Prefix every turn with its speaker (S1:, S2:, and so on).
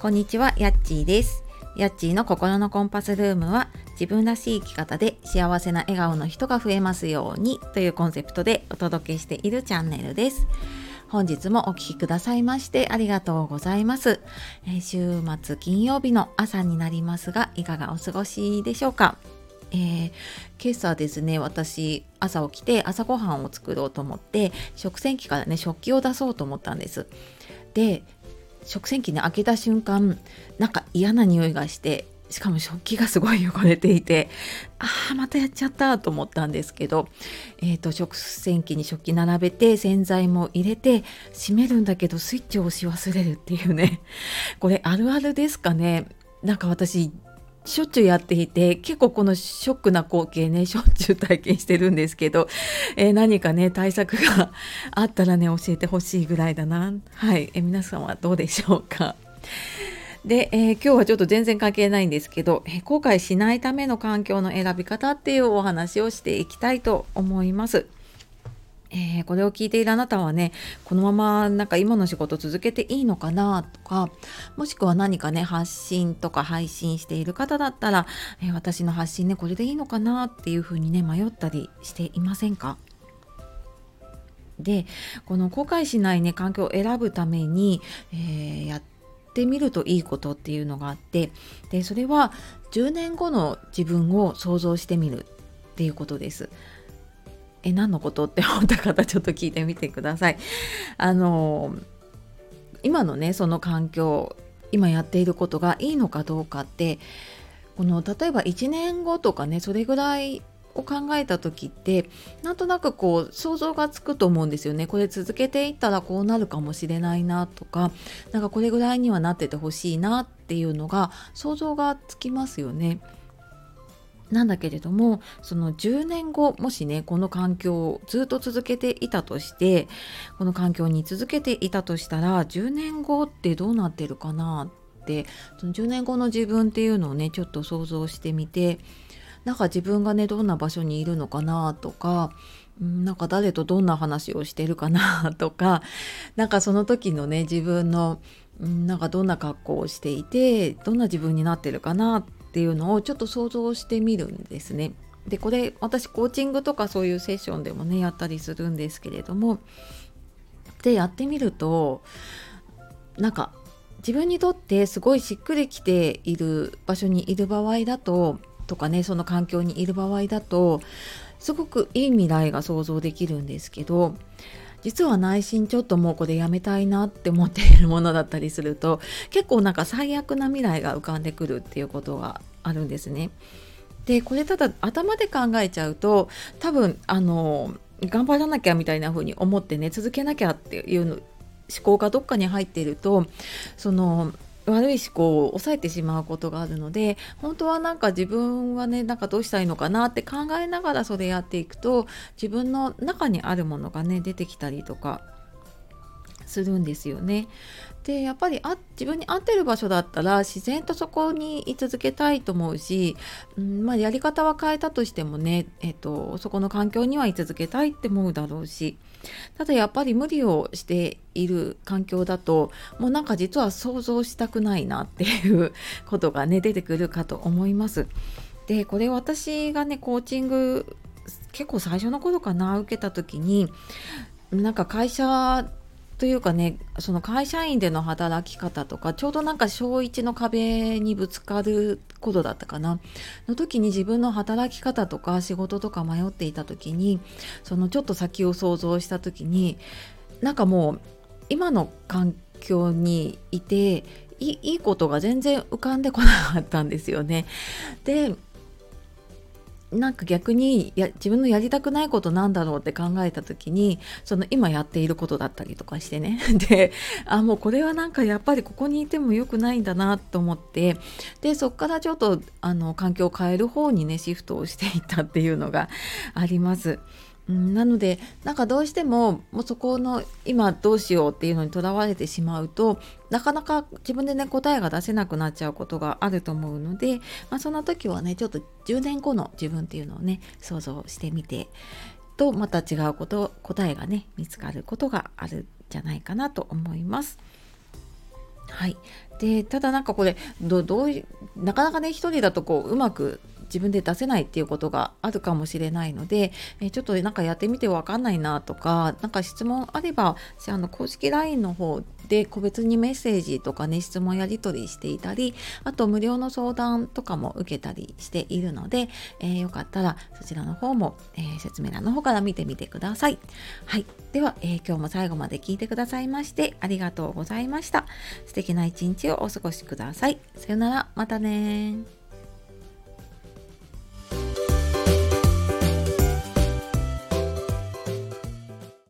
S1: こんにちは、やっちーです。やっちーの心のコンパスルームは自分らしい生き方で幸せな笑顔の人が増えますようにというコンセプトでお届けしているチャンネルです。本日もお聴きくださいましてありがとうございます、え、週末金曜日の朝になりますがいかがお過ごしでしょうか？えー、今朝ですね私朝起きて朝ごはんを作ろうと思って食洗機からね食器を出そうと思ったんですで食洗機ね開けた瞬間なんか嫌な匂いがしてしかも食器がすごい汚れていてああまたやっちゃったと思ったんですけど、えーと、食洗機に食器並べて洗剤も入れて閉めるんだけどスイッチを押し忘れるっていうね。これあるあるですかね。なんか私しょっちゅうやっていて結構このショックな光景ねしょっちゅう体験してるんですけど、えー、何かね対策があったらね教えてほしいぐらいだな。はい、えー、皆さんはどうでしょうか？で、えー、今日はちょっと全然関係ないんですけど、え後悔しないための環境の選び方っていうお話をしていきたいと思います。えー、これを聞いているあなたはねこのままなんか今の仕事続けていいのかなとかもしくは何かね発信とか配信している方だったら、えー、私の発信ねこれでいいのかなっていうふうにね迷ったりしていませんか？でこの後悔しないね環境を選ぶために、えー、やってみるといいことっていうのがあってでそれは10年後の自分を想像してみるっていうことです。え何のこと？って思った方ちょっと聞いてみてください。あの今のねその環境今やっていることがいいのかどうかってこの例えば1年後とかねそれぐらいを考えた時ってなんとなくこう想像がつくと思うんですよねこれ続けていったらこうなるかもしれないなとかなんかこれぐらいにはなっててほしいなっていうのが想像がつきますよね。なんだけれどもその10年後もしねこの環境をずっと続けていたとしてこの環境に続けていたとしたら10年後ってどうなってるかなってその10年後の自分っていうのをねちょっと想像してみてなんか自分がねどんな場所にいるのかなとかなんか誰とどんな話をしてるかな とかなんかその時のね自分のなんかどんな格好をしていてどんな自分になってるかなってっていうのをちょっと想像してみるんですね。でこれ私コーチングとかそういうセッションでもねやったりするんですけれどもでやってみるとなんか自分にとってすごいしっくりきている場所にいる場合だととかねその環境にいる場合だとすごくいい未来が想像できるんですけど実は内心ちょっともうこれやめたいなって思っているものだったりすると結構なんか最悪な未来が浮かんでくるっていうことがあるんですね。でこれただ頭で考えちゃうと多分あの頑張らなきゃみたいな風に思ってね続けなきゃっていうの思考がどっかに入っているとその悪い思考を抑えてしまうことがあるので本当はなんか自分はねなんかどうしたらいいのかなって考えながらそれやっていくと自分の中にあるものがね出てきたりとかするんですよね。でやっぱりあ自分に合ってる場所だったら自然とそこに居続けたいと思うし、うんまあ、やり方は変えたとしてもね、えっと、そこの環境には居続けたいって思うだろうしただやっぱり無理をしている環境だともうなんか実は想像したくないなっていう ことがね出てくるかと思います。でこれ私がねコーチング結構最初の頃かな受けた時になんか会社というかねその会社員での働き方とかちょうどなんか小1の壁にぶつかることだったかなの時に自分の働き方とか仕事とか迷っていた時にそのちょっと先を想像した時になんかもう今の環境にいていいことが全然浮かんでこなかったんですよね。でなんか逆にや自分のやりたくないことなんだろうって考えた時にその今やっていることだったりとかしてね であもうこれはなんかやっぱりここにいても良くないんだなと思ってでそこからちょっとあの環境を変える方にねシフトをしていったっていうのがあります。なのでなんかどうしてももうそこの今どうしようっていうのにとらわれてしまうとなかなか自分でね答えが出せなくなっちゃうことがあると思うので、まあ、そんな時はねちょっと10年後の自分っていうのをね想像してみてとまた違うこと答えがね見つかることがあるんじゃないかなと思います。はい、でただなんかこれどうなかなかね一人だとこううまく自分で出せないっていうことがあるかもしれないので、えちょっとなんかやってみてわかんないなとか何か質問あればあの公式 LINE の方で個別にメッセージとかね質問やり取りしていたりあと無料の相談とかも受けたりしているので、えー、よかったらそちらの方も、えー、説明欄の方から見てみてください。はい、では、えー、今日も最後まで聞いてくださいましてありがとうございました。素敵な一日をお過ごしください。さよなら、またね